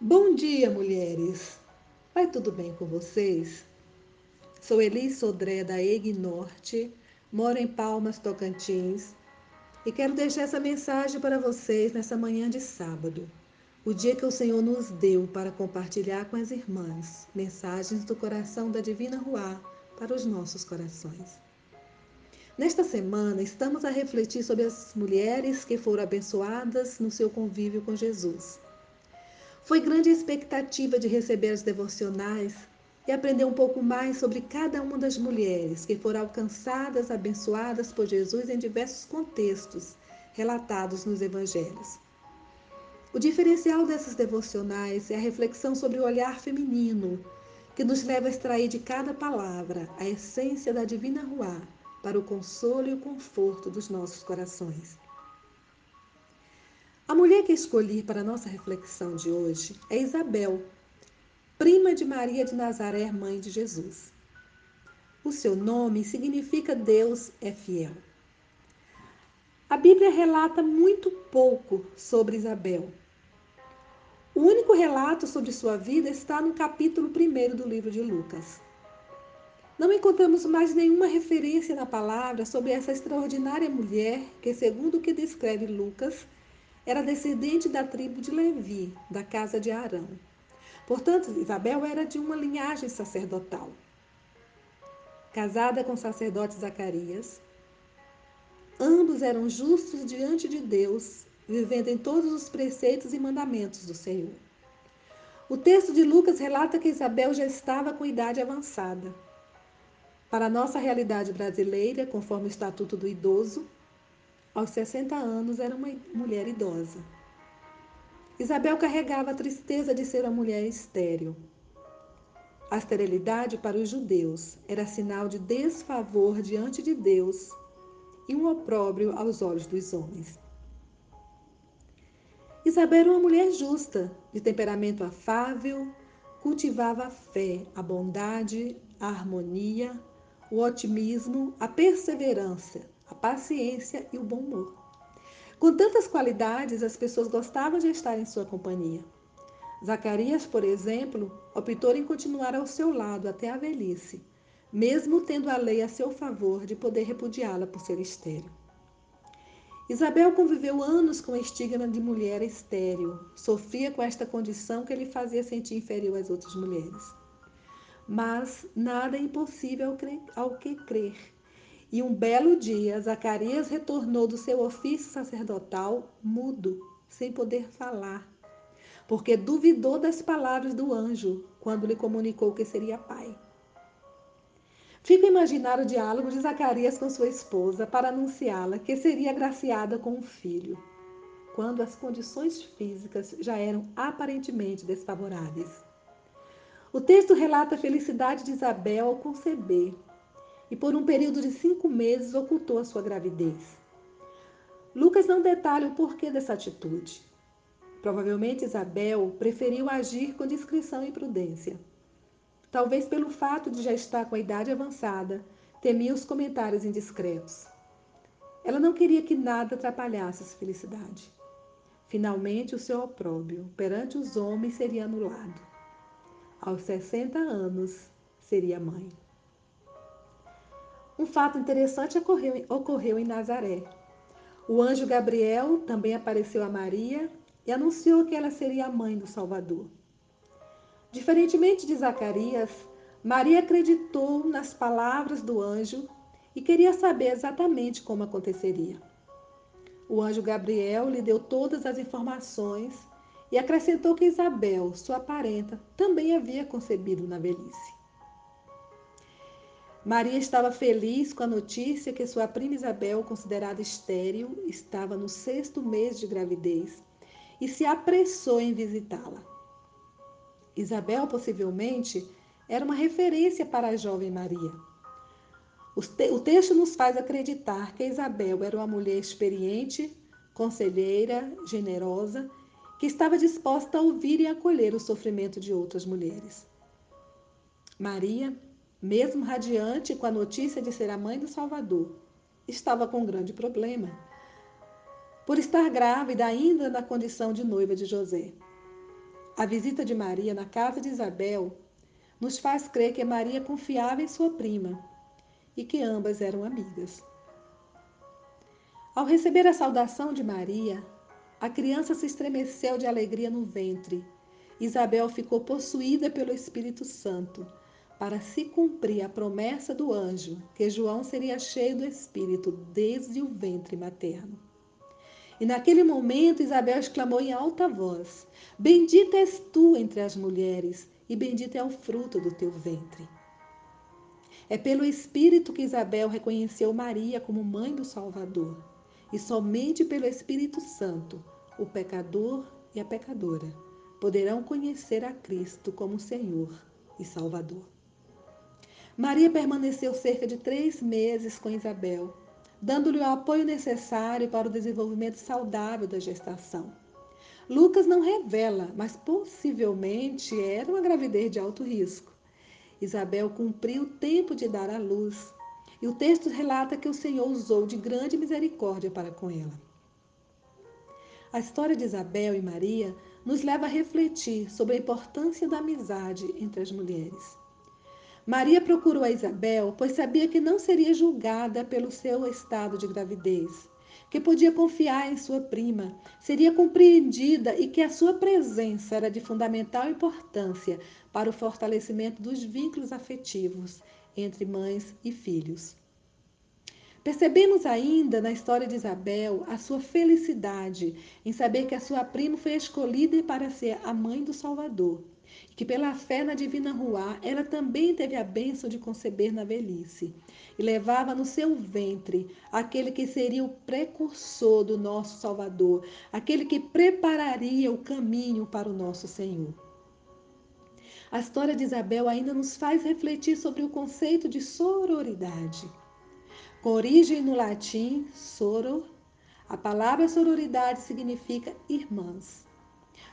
Bom dia, mulheres! Vai tudo bem com vocês? Sou Elis Sodré, da EG Norte, moro em Palmas, Tocantins, e quero deixar essa mensagem para vocês nessa manhã de sábado, o dia que o Senhor nos deu para compartilhar com as irmãs mensagens do coração da Divina Ruá para os nossos corações. Nesta semana, estamos a refletir sobre as mulheres que foram abençoadas no seu convívio com Jesus foi grande a expectativa de receber as devocionais e aprender um pouco mais sobre cada uma das mulheres que foram alcançadas, abençoadas por Jesus em diversos contextos relatados nos evangelhos. O diferencial dessas devocionais é a reflexão sobre o olhar feminino, que nos leva a extrair de cada palavra a essência da divina Ruá para o consolo e o conforto dos nossos corações. Mulher que escolhi para nossa reflexão de hoje é Isabel, prima de Maria de Nazaré, mãe de Jesus. O seu nome significa Deus é fiel. A Bíblia relata muito pouco sobre Isabel. O único relato sobre sua vida está no capítulo 1 do livro de Lucas. Não encontramos mais nenhuma referência na palavra sobre essa extraordinária mulher que, segundo o que descreve Lucas, era descendente da tribo de Levi, da casa de Arão. Portanto, Isabel era de uma linhagem sacerdotal. Casada com o sacerdote Zacarias, ambos eram justos diante de Deus, vivendo em todos os preceitos e mandamentos do Senhor. O texto de Lucas relata que Isabel já estava com idade avançada. Para a nossa realidade brasileira, conforme o Estatuto do Idoso, aos 60 anos, era uma mulher idosa. Isabel carregava a tristeza de ser uma mulher estéril. A esterilidade para os judeus era sinal de desfavor diante de Deus e um opróbrio aos olhos dos homens. Isabel era uma mulher justa, de temperamento afável, cultivava a fé, a bondade, a harmonia, o otimismo, a perseverança, a paciência e o bom humor. Com tantas qualidades, as pessoas gostavam de estar em sua companhia. Zacarias, por exemplo, optou em continuar ao seu lado até a velhice, mesmo tendo a lei a seu favor de poder repudiá-la por ser estéril. Isabel conviveu anos com o estigma de mulher estéril, sofria com esta condição que lhe fazia sentir inferior às outras mulheres. Mas nada é impossível ao que crer e um belo dia, Zacarias retornou do seu ofício sacerdotal mudo, sem poder falar, porque duvidou das palavras do anjo quando lhe comunicou que seria pai. Fica a imaginar o diálogo de Zacarias com sua esposa para anunciá-la que seria agraciada com um filho, quando as condições físicas já eram aparentemente desfavoráveis. O texto relata a felicidade de Isabel ao conceber e por um período de cinco meses ocultou a sua gravidez. Lucas não detalha o porquê dessa atitude. Provavelmente Isabel preferiu agir com discrição e prudência. Talvez pelo fato de já estar com a idade avançada, temia os comentários indiscretos. Ela não queria que nada atrapalhasse sua felicidade. Finalmente, o seu opróbio perante os homens seria anulado. Aos 60 anos, seria mãe. Um fato interessante ocorreu, ocorreu em Nazaré. O anjo Gabriel também apareceu a Maria e anunciou que ela seria a mãe do Salvador. Diferentemente de Zacarias, Maria acreditou nas palavras do anjo e queria saber exatamente como aconteceria. O anjo Gabriel lhe deu todas as informações e acrescentou que Isabel, sua parenta, também havia concebido na velhice. Maria estava feliz com a notícia que sua prima Isabel, considerada estéril, estava no sexto mês de gravidez e se apressou em visitá-la. Isabel, possivelmente, era uma referência para a jovem Maria. O texto nos faz acreditar que Isabel era uma mulher experiente, conselheira, generosa, que estava disposta a ouvir e acolher o sofrimento de outras mulheres. Maria mesmo radiante com a notícia de ser a mãe do Salvador, estava com um grande problema. Por estar grávida ainda na condição de noiva de José. A visita de Maria na casa de Isabel nos faz crer que Maria confiava em sua prima e que ambas eram amigas. Ao receber a saudação de Maria, a criança se estremeceu de alegria no ventre. Isabel ficou possuída pelo Espírito Santo para se cumprir a promessa do anjo que João seria cheio do Espírito desde o ventre materno. E naquele momento Isabel exclamou em alta voz: Bendita és tu entre as mulheres, e bendito é o fruto do teu ventre. É pelo Espírito que Isabel reconheceu Maria como mãe do Salvador, e somente pelo Espírito Santo o pecador e a pecadora poderão conhecer a Cristo como Senhor e Salvador. Maria permaneceu cerca de três meses com Isabel, dando-lhe o apoio necessário para o desenvolvimento saudável da gestação. Lucas não revela, mas possivelmente era uma gravidez de alto risco. Isabel cumpriu o tempo de dar à luz, e o texto relata que o Senhor usou de grande misericórdia para com ela. A história de Isabel e Maria nos leva a refletir sobre a importância da amizade entre as mulheres. Maria procurou a Isabel, pois sabia que não seria julgada pelo seu estado de gravidez que podia confiar em sua prima, seria compreendida e que a sua presença era de fundamental importância para o fortalecimento dos vínculos afetivos entre mães e filhos. Percebemos ainda na história de Isabel a sua felicidade em saber que a sua prima foi escolhida para ser a mãe do Salvador, que pela fé na divina Ruá ela também teve a bênção de conceber na velhice e levava no seu ventre aquele que seria o precursor do nosso Salvador, aquele que prepararia o caminho para o nosso Senhor. A história de Isabel ainda nos faz refletir sobre o conceito de sororidade. Com origem no latim, soror, a palavra sororidade significa irmãs.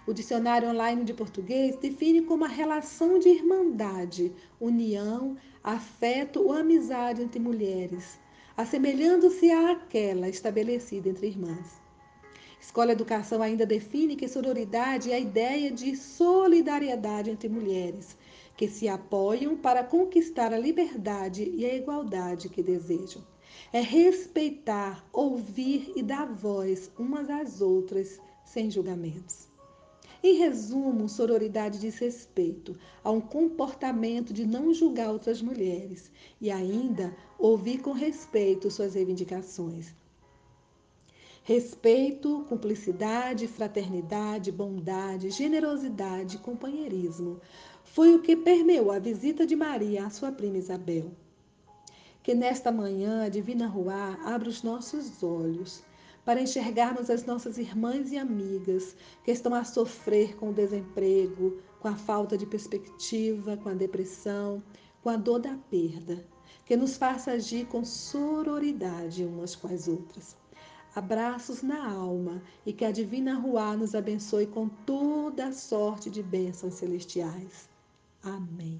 O dicionário online de português define como a relação de irmandade, união, afeto ou amizade entre mulheres, assemelhando-se àquela estabelecida entre irmãs. Escola Educação ainda define que sororidade é a ideia de solidariedade entre mulheres, que se apoiam para conquistar a liberdade e a igualdade que desejam. É respeitar, ouvir e dar voz umas às outras sem julgamentos. Em resumo, sororidade diz respeito a um comportamento de não julgar outras mulheres e ainda ouvir com respeito suas reivindicações. Respeito, cumplicidade, fraternidade, bondade, generosidade, companheirismo foi o que permeou a visita de Maria à sua prima Isabel. Que nesta manhã a Divina Ruá abra os nossos olhos para enxergarmos as nossas irmãs e amigas que estão a sofrer com o desemprego, com a falta de perspectiva, com a depressão, com a dor da perda, que nos faça agir com sororidade umas com as outras. Abraços na alma e que a Divina Ruá nos abençoe com toda a sorte de bênçãos celestiais. Amém.